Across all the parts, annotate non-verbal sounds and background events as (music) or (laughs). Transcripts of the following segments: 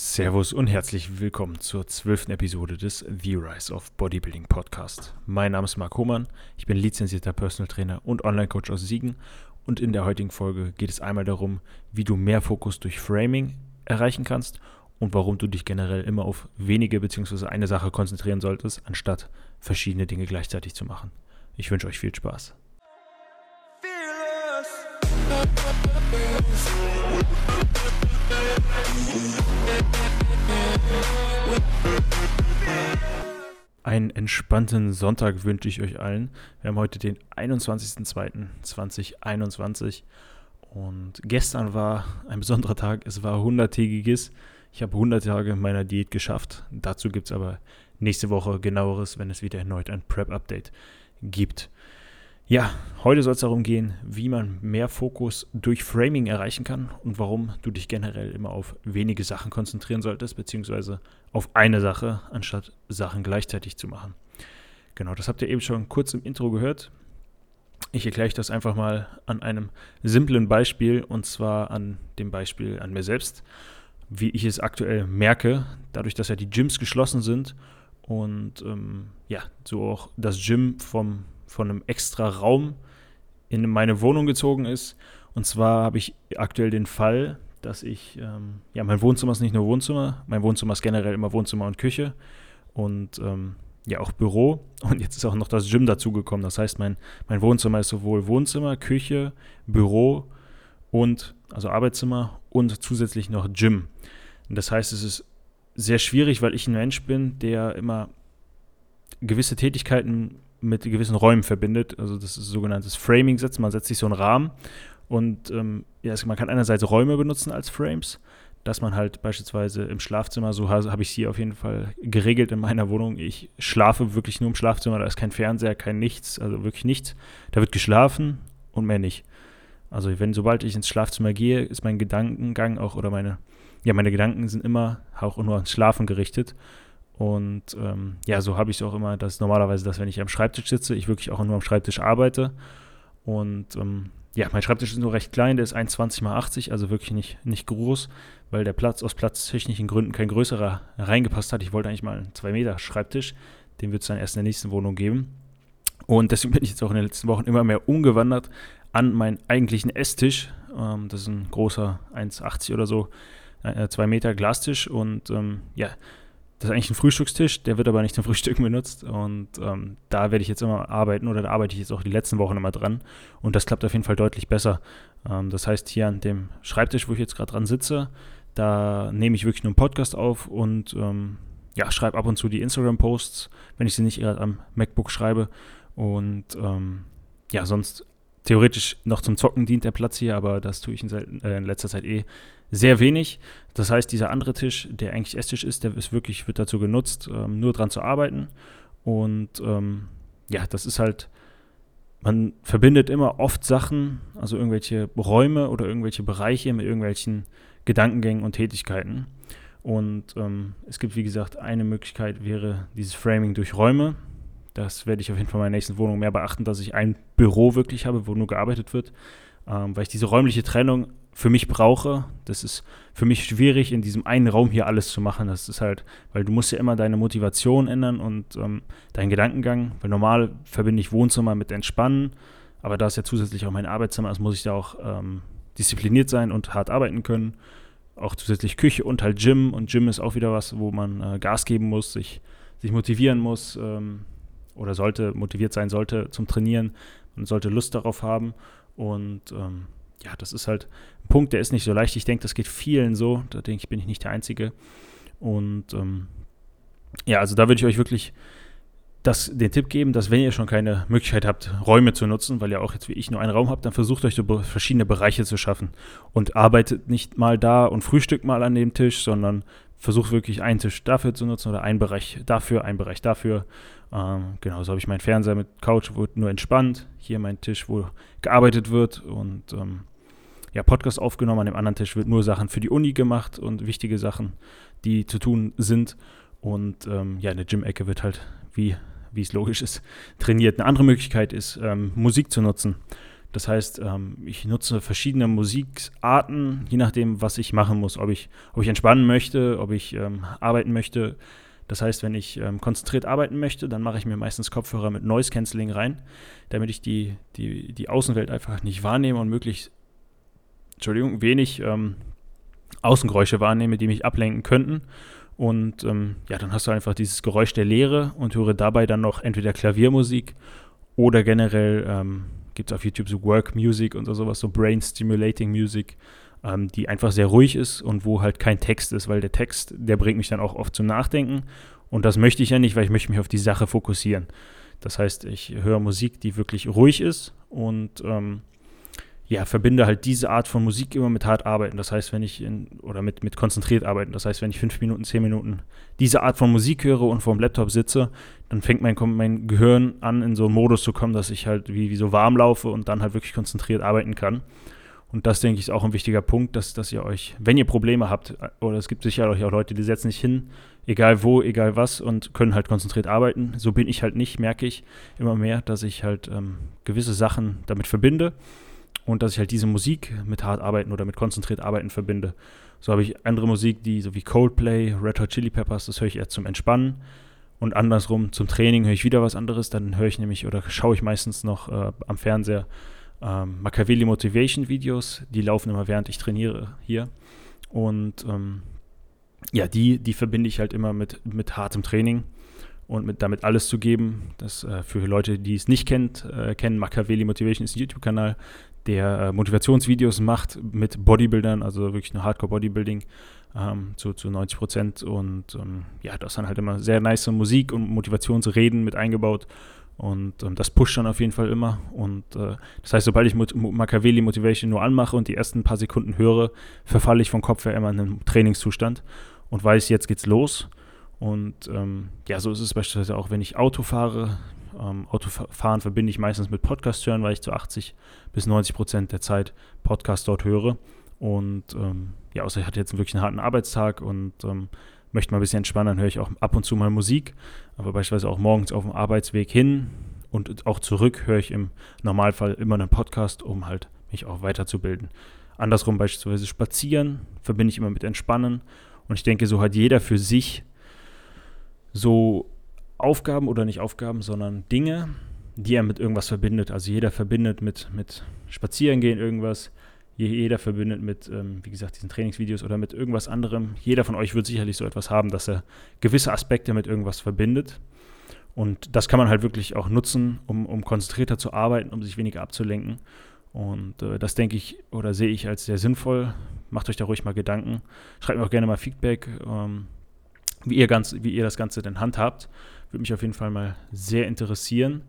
Servus und herzlich willkommen zur zwölften Episode des The Rise of Bodybuilding Podcast. Mein Name ist Marc Hohmann, ich bin lizenzierter Personal Trainer und Online-Coach aus Siegen und in der heutigen Folge geht es einmal darum, wie du mehr Fokus durch Framing erreichen kannst und warum du dich generell immer auf wenige bzw. eine Sache konzentrieren solltest, anstatt verschiedene Dinge gleichzeitig zu machen. Ich wünsche euch viel Spaß. Einen entspannten Sonntag wünsche ich euch allen. Wir haben heute den 21.02.2021 und gestern war ein besonderer Tag. Es war 100-tägiges. Ich habe 100 Tage meiner Diät geschafft. Dazu gibt es aber nächste Woche genaueres, wenn es wieder erneut ein Prep-Update gibt. Ja, heute soll es darum gehen, wie man mehr Fokus durch Framing erreichen kann und warum du dich generell immer auf wenige Sachen konzentrieren solltest, beziehungsweise auf eine Sache, anstatt Sachen gleichzeitig zu machen. Genau, das habt ihr eben schon kurz im Intro gehört. Ich erkläre euch das einfach mal an einem simplen Beispiel und zwar an dem Beispiel an mir selbst, wie ich es aktuell merke, dadurch, dass ja die Gyms geschlossen sind und ähm, ja, so auch das Gym vom von einem extra Raum in meine Wohnung gezogen ist. Und zwar habe ich aktuell den Fall, dass ich, ähm, ja, mein Wohnzimmer ist nicht nur Wohnzimmer, mein Wohnzimmer ist generell immer Wohnzimmer und Küche und ähm, ja auch Büro. Und jetzt ist auch noch das Gym dazugekommen. Das heißt, mein, mein Wohnzimmer ist sowohl Wohnzimmer, Küche, Büro und, also Arbeitszimmer und zusätzlich noch Gym. Und das heißt, es ist sehr schwierig, weil ich ein Mensch bin, der immer gewisse Tätigkeiten mit gewissen Räumen verbindet. Also das ist sogenanntes Framing setzt. Man setzt sich so einen Rahmen und ähm, ja, man kann einerseits Räume benutzen als Frames, dass man halt beispielsweise im Schlafzimmer, so habe ich hier auf jeden Fall geregelt in meiner Wohnung. Ich schlafe wirklich nur im Schlafzimmer, da ist kein Fernseher, kein nichts, also wirklich nichts. Da wird geschlafen und mehr nicht. Also wenn sobald ich ins Schlafzimmer gehe, ist mein Gedankengang auch oder meine ja meine Gedanken sind immer auch nur ans Schlafen gerichtet und ähm, ja, so habe ich es auch immer, dass normalerweise, dass wenn ich am Schreibtisch sitze, ich wirklich auch nur am Schreibtisch arbeite. Und ähm, ja, mein Schreibtisch ist nur recht klein, der ist 1,20 mal 80, also wirklich nicht, nicht groß, weil der Platz aus platztechnischen Gründen kein größerer reingepasst hat. Ich wollte eigentlich mal einen 2 Meter Schreibtisch, den wird es dann erst in der nächsten Wohnung geben. Und deswegen bin ich jetzt auch in den letzten Wochen immer mehr umgewandert an meinen eigentlichen Esstisch. Ähm, das ist ein großer 1,80 oder so, 2 äh, Meter Glastisch und ähm, ja, das ist eigentlich ein Frühstückstisch, der wird aber nicht zum (laughs) Frühstücken benutzt. Und ähm, da werde ich jetzt immer arbeiten oder da arbeite ich jetzt auch die letzten Wochen immer dran. Und das klappt auf jeden Fall deutlich besser. Ähm, das heißt, hier an dem Schreibtisch, wo ich jetzt gerade dran sitze, da nehme ich wirklich nur einen Podcast auf und ähm, ja, schreibe ab und zu die Instagram-Posts, wenn ich sie nicht gerade am MacBook schreibe. Und ähm, ja, sonst theoretisch noch zum Zocken dient der Platz hier, aber das tue ich in, äh, in letzter Zeit eh sehr wenig. Das heißt, dieser andere Tisch, der eigentlich Esstisch ist, der ist wirklich, wird dazu genutzt, ähm, nur dran zu arbeiten. Und ähm, ja, das ist halt, man verbindet immer oft Sachen, also irgendwelche Räume oder irgendwelche Bereiche mit irgendwelchen Gedankengängen und Tätigkeiten. Und ähm, es gibt, wie gesagt, eine Möglichkeit wäre dieses Framing durch Räume. Das werde ich auf jeden Fall in meiner nächsten Wohnung mehr beachten, dass ich ein Büro wirklich habe, wo nur gearbeitet wird, ähm, weil ich diese räumliche Trennung für mich brauche. Das ist für mich schwierig, in diesem einen Raum hier alles zu machen. Das ist halt, weil du musst ja immer deine Motivation ändern und ähm, deinen Gedankengang. Weil normal verbinde ich Wohnzimmer mit Entspannen, aber da es ja zusätzlich auch mein Arbeitszimmer ist, muss ich da auch ähm, diszipliniert sein und hart arbeiten können. Auch zusätzlich Küche und halt Gym. Und Gym ist auch wieder was, wo man äh, Gas geben muss, sich, sich motivieren muss ähm, oder sollte, motiviert sein sollte zum Trainieren und sollte Lust darauf haben. Und ähm, ja, das ist halt ein Punkt, der ist nicht so leicht. Ich denke, das geht vielen so. Da denke ich, bin ich nicht der Einzige. Und ähm, ja, also da würde ich euch wirklich das, den Tipp geben, dass wenn ihr schon keine Möglichkeit habt, Räume zu nutzen, weil ihr auch jetzt wie ich nur einen Raum habt, dann versucht euch so verschiedene Bereiche zu schaffen und arbeitet nicht mal da und frühstückt mal an dem Tisch, sondern versucht wirklich einen Tisch dafür zu nutzen oder einen Bereich dafür, einen Bereich dafür. Ähm, genau, so habe ich meinen Fernseher mit Couch, wo nur entspannt. Hier mein Tisch, wo gearbeitet wird und ähm, ja, Podcast aufgenommen. An dem anderen Tisch wird nur Sachen für die Uni gemacht und wichtige Sachen, die zu tun sind. Und ähm, ja, in der Gym-Ecke wird halt, wie, wie es logisch ist, trainiert. Eine andere Möglichkeit ist, ähm, Musik zu nutzen. Das heißt, ähm, ich nutze verschiedene Musikarten, je nachdem, was ich machen muss. Ob ich, ob ich entspannen möchte, ob ich ähm, arbeiten möchte. Das heißt, wenn ich ähm, konzentriert arbeiten möchte, dann mache ich mir meistens Kopfhörer mit Noise Cancelling rein, damit ich die, die, die Außenwelt einfach nicht wahrnehme und möglichst, Entschuldigung, wenig ähm, Außengeräusche wahrnehme, die mich ablenken könnten. Und ähm, ja, dann hast du einfach dieses Geräusch der Leere und höre dabei dann noch entweder Klaviermusik oder generell ähm, gibt es auf YouTube so Work Music und so sowas, so Brain Stimulating Music, ähm, die einfach sehr ruhig ist und wo halt kein Text ist, weil der Text, der bringt mich dann auch oft zum Nachdenken. Und das möchte ich ja nicht, weil ich möchte mich auf die Sache fokussieren. Das heißt, ich höre Musik, die wirklich ruhig ist und ähm, ja, verbinde halt diese Art von Musik immer mit hart arbeiten. Das heißt, wenn ich in, oder mit, mit konzentriert arbeiten. Das heißt, wenn ich fünf Minuten, zehn Minuten diese Art von Musik höre und vor dem Laptop sitze, dann fängt mein, mein Gehirn an, in so einen Modus zu kommen, dass ich halt wie, wie so warm laufe und dann halt wirklich konzentriert arbeiten kann. Und das, denke ich, ist auch ein wichtiger Punkt, dass, dass ihr euch, wenn ihr Probleme habt, oder es gibt sicher auch Leute, die setzen sich hin, egal wo, egal was, und können halt konzentriert arbeiten. So bin ich halt nicht, merke ich immer mehr, dass ich halt ähm, gewisse Sachen damit verbinde und dass ich halt diese Musik mit hart arbeiten oder mit konzentriert arbeiten verbinde. So habe ich andere Musik, die so wie Coldplay, Red Hot Chili Peppers, das höre ich eher zum Entspannen. Und andersrum zum Training höre ich wieder was anderes. Dann höre ich nämlich oder schaue ich meistens noch äh, am Fernseher ähm, Machiavelli Motivation Videos. Die laufen immer während ich trainiere hier. Und ähm, ja, die, die verbinde ich halt immer mit, mit hartem Training und mit, damit alles zu geben. Das äh, für Leute, die es nicht kennt, äh, kennen, Machiavelli Motivation ist ein YouTube-Kanal, der äh, Motivationsvideos macht mit Bodybuildern, also wirklich nur Hardcore-Bodybuilding ähm, zu, zu 90 Prozent. Und ähm, ja, da ist dann halt immer sehr nice Musik und Motivationsreden mit eingebaut. Und ähm, das pusht dann auf jeden Fall immer. Und äh, das heißt, sobald ich Mot Machiavelli Motivation nur anmache und die ersten paar Sekunden höre, verfalle ich vom Kopf her immer in einen Trainingszustand und weiß, jetzt geht's los. Und ähm, ja, so ist es beispielsweise auch, wenn ich Auto fahre. Ähm, Autofahren verbinde ich meistens mit Podcast hören, weil ich zu 80 bis 90 Prozent der Zeit Podcast dort höre. Und ähm, ja, außer ich hatte jetzt wirklich einen harten Arbeitstag und ähm, möchte mal ein bisschen entspannen, dann höre ich auch ab und zu mal Musik. Aber beispielsweise auch morgens auf dem Arbeitsweg hin und auch zurück höre ich im Normalfall immer einen Podcast, um halt mich auch weiterzubilden. Andersrum beispielsweise spazieren verbinde ich immer mit Entspannen. Und ich denke, so hat jeder für sich so Aufgaben oder nicht Aufgaben, sondern Dinge, die er mit irgendwas verbindet. Also jeder verbindet mit, mit Spazierengehen irgendwas, jeder verbindet mit, ähm, wie gesagt, diesen Trainingsvideos oder mit irgendwas anderem. Jeder von euch wird sicherlich so etwas haben, dass er gewisse Aspekte mit irgendwas verbindet. Und das kann man halt wirklich auch nutzen, um, um konzentrierter zu arbeiten, um sich weniger abzulenken. Und äh, das denke ich oder sehe ich als sehr sinnvoll. Macht euch da ruhig mal Gedanken. Schreibt mir auch gerne mal Feedback, ähm, wie, ihr ganz, wie ihr das Ganze denn handhabt. Würde mich auf jeden Fall mal sehr interessieren.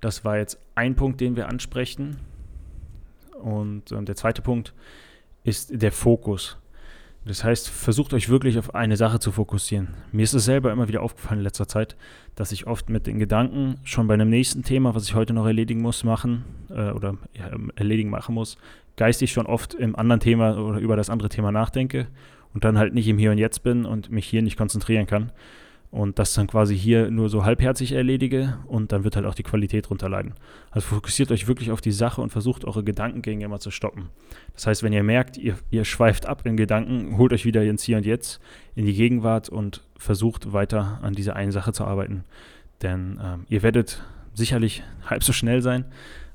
Das war jetzt ein Punkt, den wir ansprechen. Und ähm, der zweite Punkt ist der Fokus. Das heißt, versucht euch wirklich auf eine Sache zu fokussieren. Mir ist es selber immer wieder aufgefallen in letzter Zeit, dass ich oft mit den Gedanken schon bei einem nächsten Thema, was ich heute noch erledigen muss, machen äh, oder ja, erledigen machen muss, geistig schon oft im anderen Thema oder über das andere Thema nachdenke und dann halt nicht im Hier und Jetzt bin und mich hier nicht konzentrieren kann und das dann quasi hier nur so halbherzig erledige und dann wird halt auch die Qualität drunter leiden. Also fokussiert euch wirklich auf die Sache und versucht eure Gedankengänge immer zu stoppen. Das heißt, wenn ihr merkt, ihr, ihr schweift ab in Gedanken, holt euch wieder ins Hier und Jetzt, in die Gegenwart und versucht weiter an dieser einen Sache zu arbeiten. Denn ähm, ihr werdet sicherlich halb so schnell sein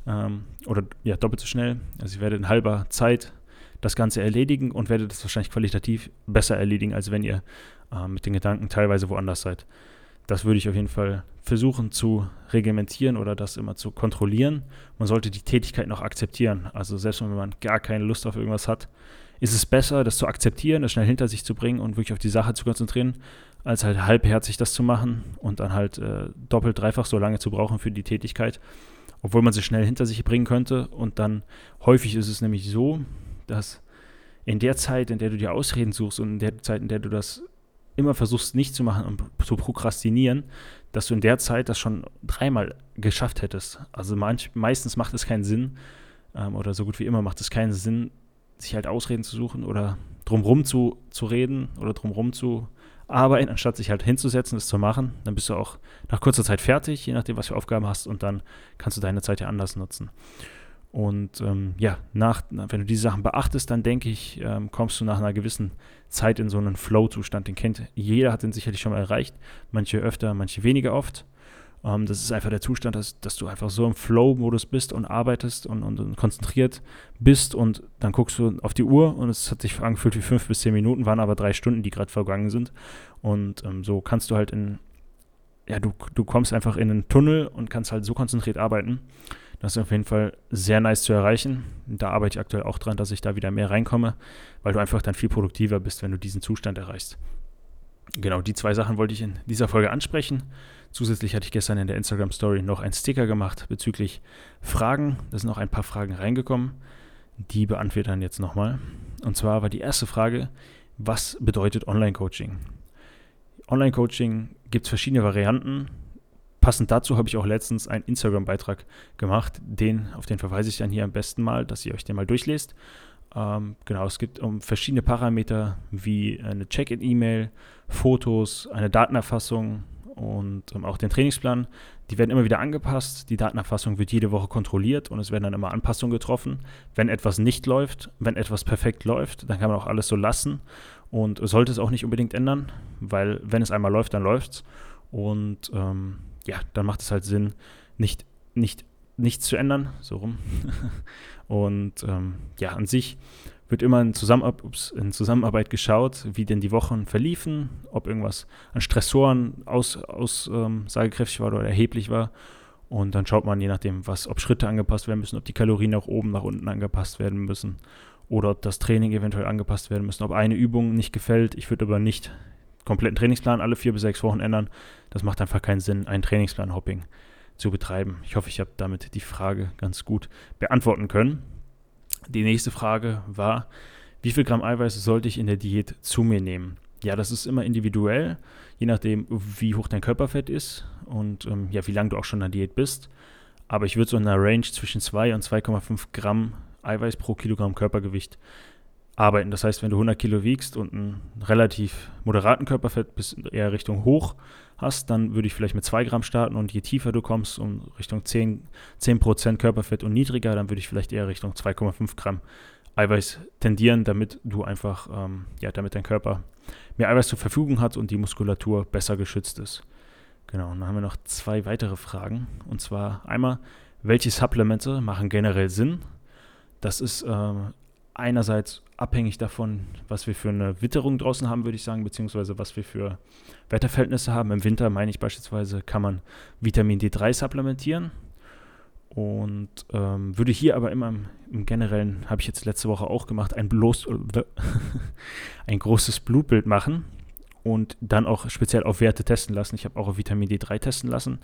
ähm, oder ja, doppelt so schnell. Also ihr werdet in halber Zeit das Ganze erledigen und werdet es wahrscheinlich qualitativ besser erledigen, als wenn ihr äh, mit den Gedanken teilweise woanders seid. Das würde ich auf jeden Fall versuchen zu reglementieren oder das immer zu kontrollieren. Man sollte die Tätigkeit noch akzeptieren. Also selbst wenn man gar keine Lust auf irgendwas hat, ist es besser, das zu akzeptieren, das schnell hinter sich zu bringen und wirklich auf die Sache zu konzentrieren, als halt halbherzig das zu machen und dann halt äh, doppelt, dreifach so lange zu brauchen für die Tätigkeit, obwohl man sie schnell hinter sich bringen könnte. Und dann häufig ist es nämlich so, dass in der Zeit, in der du dir Ausreden suchst und in der Zeit, in der du das immer versuchst nicht zu machen und zu prokrastinieren, dass du in der Zeit das schon dreimal geschafft hättest. Also manch, meistens macht es keinen Sinn, ähm, oder so gut wie immer macht es keinen Sinn, sich halt Ausreden zu suchen oder drumrum zu, zu reden oder drumrum zu arbeiten, anstatt sich halt hinzusetzen, es zu machen. Dann bist du auch nach kurzer Zeit fertig, je nachdem, was für Aufgaben hast, und dann kannst du deine Zeit ja anders nutzen. Und ähm, ja, nach, wenn du diese Sachen beachtest, dann denke ich, ähm, kommst du nach einer gewissen Zeit in so einen Flow-Zustand. Den kennt jeder, hat den sicherlich schon mal erreicht. Manche öfter, manche weniger oft. Ähm, das ist einfach der Zustand, dass, dass du einfach so im Flow-Modus bist und arbeitest und, und, und, konzentriert bist. Und dann guckst du auf die Uhr und es hat sich angefühlt wie fünf bis zehn Minuten, waren aber drei Stunden, die gerade vergangen sind. Und ähm, so kannst du halt in, ja, du, du kommst einfach in einen Tunnel und kannst halt so konzentriert arbeiten. Das ist auf jeden Fall sehr nice zu erreichen. Da arbeite ich aktuell auch dran, dass ich da wieder mehr reinkomme, weil du einfach dann viel produktiver bist, wenn du diesen Zustand erreichst. Genau, die zwei Sachen wollte ich in dieser Folge ansprechen. Zusätzlich hatte ich gestern in der Instagram Story noch einen Sticker gemacht bezüglich Fragen. Da sind noch ein paar Fragen reingekommen. Die beantworten jetzt nochmal. Und zwar war die erste Frage, was bedeutet Online-Coaching? Online-Coaching gibt es verschiedene Varianten. Passend dazu habe ich auch letztens einen Instagram-Beitrag gemacht. Den, auf den verweise ich dann hier am besten mal, dass ihr euch den mal durchlest. Ähm, genau, es geht um verschiedene Parameter wie eine Check-in-E-Mail, Fotos, eine Datenerfassung und ähm, auch den Trainingsplan. Die werden immer wieder angepasst. Die Datenerfassung wird jede Woche kontrolliert und es werden dann immer Anpassungen getroffen. Wenn etwas nicht läuft, wenn etwas perfekt läuft, dann kann man auch alles so lassen und sollte es auch nicht unbedingt ändern, weil wenn es einmal läuft, dann läuft es. Und ähm, ja, dann macht es halt Sinn, nicht, nicht, nichts zu ändern, so rum. (laughs) und ähm, ja, an sich wird immer in, Zusammenab ups, in, Zusammenarbeit geschaut, wie denn die Wochen verliefen, ob irgendwas an Stressoren aussagekräftig aus, ähm, war oder erheblich war. Und dann schaut man je nachdem, was, ob Schritte angepasst werden müssen, ob die Kalorien nach oben, nach unten angepasst werden müssen oder ob das Training eventuell angepasst werden müssen, ob eine Übung nicht gefällt. Ich würde aber nicht kompletten Trainingsplan alle vier bis sechs Wochen ändern. Das macht einfach keinen Sinn, ein Trainingsplan-Hopping zu betreiben. Ich hoffe, ich habe damit die Frage ganz gut beantworten können. Die nächste Frage war, wie viel Gramm Eiweiß sollte ich in der Diät zu mir nehmen? Ja, das ist immer individuell, je nachdem, wie hoch dein Körperfett ist und ähm, ja, wie lange du auch schon in der Diät bist. Aber ich würde so in einer Range zwischen 2 und 2,5 Gramm Eiweiß pro Kilogramm Körpergewicht arbeiten. Das heißt, wenn du 100 Kilo wiegst und einen relativ moderaten Körperfett bis eher Richtung hoch hast, dann würde ich vielleicht mit 2 Gramm starten und je tiefer du kommst, um Richtung 10, 10% Körperfett und niedriger, dann würde ich vielleicht eher Richtung 2,5 Gramm Eiweiß tendieren, damit du einfach, ähm, ja, damit dein Körper mehr Eiweiß zur Verfügung hat und die Muskulatur besser geschützt ist. Genau, und dann haben wir noch zwei weitere Fragen. Und zwar einmal, welche Supplemente machen generell Sinn? Das ist äh, einerseits abhängig davon, was wir für eine Witterung draußen haben, würde ich sagen, beziehungsweise was wir für Wetterverhältnisse haben. Im Winter meine ich beispielsweise, kann man Vitamin D3 supplementieren. Und ähm, würde hier aber immer im, im Generellen, habe ich jetzt letzte Woche auch gemacht, ein, bloß, (laughs) ein großes Blutbild machen und dann auch speziell auf Werte testen lassen. Ich habe auch auf Vitamin D3 testen lassen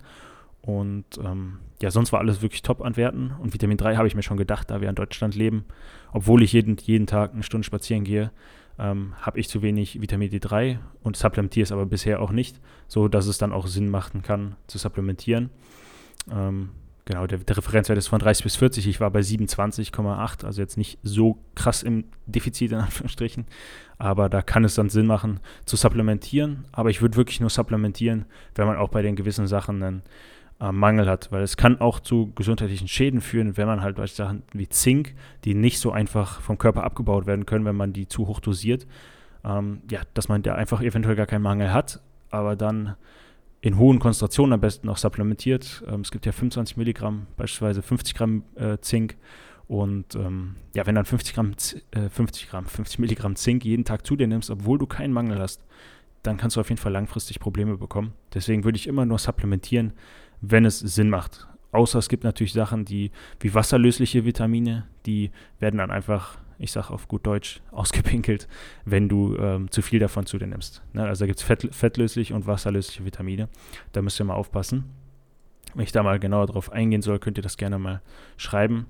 und ähm, ja, sonst war alles wirklich top an Werten. Und Vitamin 3 habe ich mir schon gedacht, da wir in Deutschland leben, obwohl ich jeden, jeden Tag eine Stunde spazieren gehe, ähm, habe ich zu wenig Vitamin D3 und supplementiere es aber bisher auch nicht, so dass es dann auch Sinn machen kann, zu supplementieren. Ähm, genau, der, der, Referenzwert ist von 30 bis 40. Ich war bei 27,8, also jetzt nicht so krass im Defizit in Anführungsstrichen. Aber da kann es dann Sinn machen, zu supplementieren. Aber ich würde wirklich nur supplementieren, wenn man auch bei den gewissen Sachen einen äh, Mangel hat, weil es kann auch zu gesundheitlichen Schäden führen, wenn man halt bei Sachen wie Zink, die nicht so einfach vom Körper abgebaut werden können, wenn man die zu hoch dosiert, ähm, ja, dass man da einfach eventuell gar keinen Mangel hat, aber dann in hohen Konzentrationen am besten noch supplementiert. Ähm, es gibt ja 25 Milligramm, beispielsweise 50 Gramm äh, Zink und ähm, ja, wenn dann 50 Gramm, äh, 50 Gramm, 50 Milligramm Zink jeden Tag zu dir nimmst, obwohl du keinen Mangel hast, dann kannst du auf jeden Fall langfristig Probleme bekommen. Deswegen würde ich immer nur supplementieren, wenn es Sinn macht. Außer es gibt natürlich Sachen, die wie wasserlösliche Vitamine, die werden dann einfach, ich sage auf gut Deutsch, (laughs) ausgepinkelt, wenn du ähm, zu viel davon zu dir nimmst. Ne? Also da gibt es fett, fettlösliche und wasserlösliche Vitamine. Da müsst ihr mal aufpassen. Wenn ich da mal genauer drauf eingehen soll, könnt ihr das gerne mal schreiben.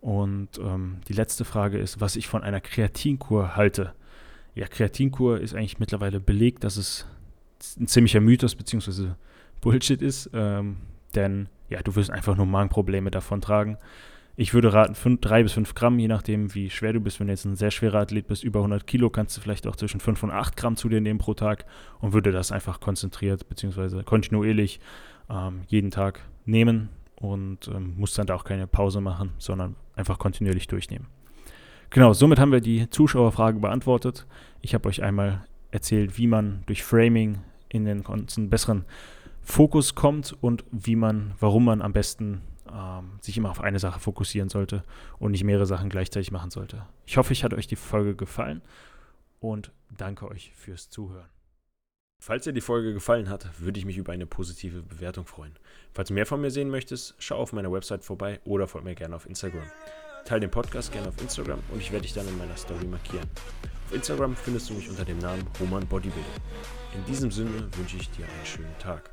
Und ähm, die letzte Frage ist, was ich von einer Kreatinkur halte. Ja, Kreatinkur ist eigentlich mittlerweile belegt, dass es ein ziemlicher Mythos bzw. Bullshit ist, ähm, denn ja, du wirst einfach nur Magenprobleme davon tragen. Ich würde raten, 3 bis 5 Gramm, je nachdem, wie schwer du bist. Wenn du jetzt ein sehr schwerer Athlet bist, über 100 Kilo, kannst du vielleicht auch zwischen 5 und 8 Gramm zu dir nehmen pro Tag und würde das einfach konzentriert bzw. kontinuierlich ähm, jeden Tag nehmen und ähm, muss dann da auch keine Pause machen, sondern einfach kontinuierlich durchnehmen. Genau, somit haben wir die Zuschauerfrage beantwortet. Ich habe euch einmal erzählt, wie man durch Framing in den besseren Fokus kommt und wie man, warum man am besten ähm, sich immer auf eine Sache fokussieren sollte und nicht mehrere Sachen gleichzeitig machen sollte. Ich hoffe, ich hat euch die Folge gefallen und danke euch fürs Zuhören. Falls dir die Folge gefallen hat, würde ich mich über eine positive Bewertung freuen. Falls du mehr von mir sehen möchtest, schau auf meiner Website vorbei oder folg mir gerne auf Instagram. Teil den Podcast gerne auf Instagram und ich werde dich dann in meiner Story markieren. Auf Instagram findest du mich unter dem Namen Roman Bodybuilding. In diesem Sinne wünsche ich dir einen schönen Tag.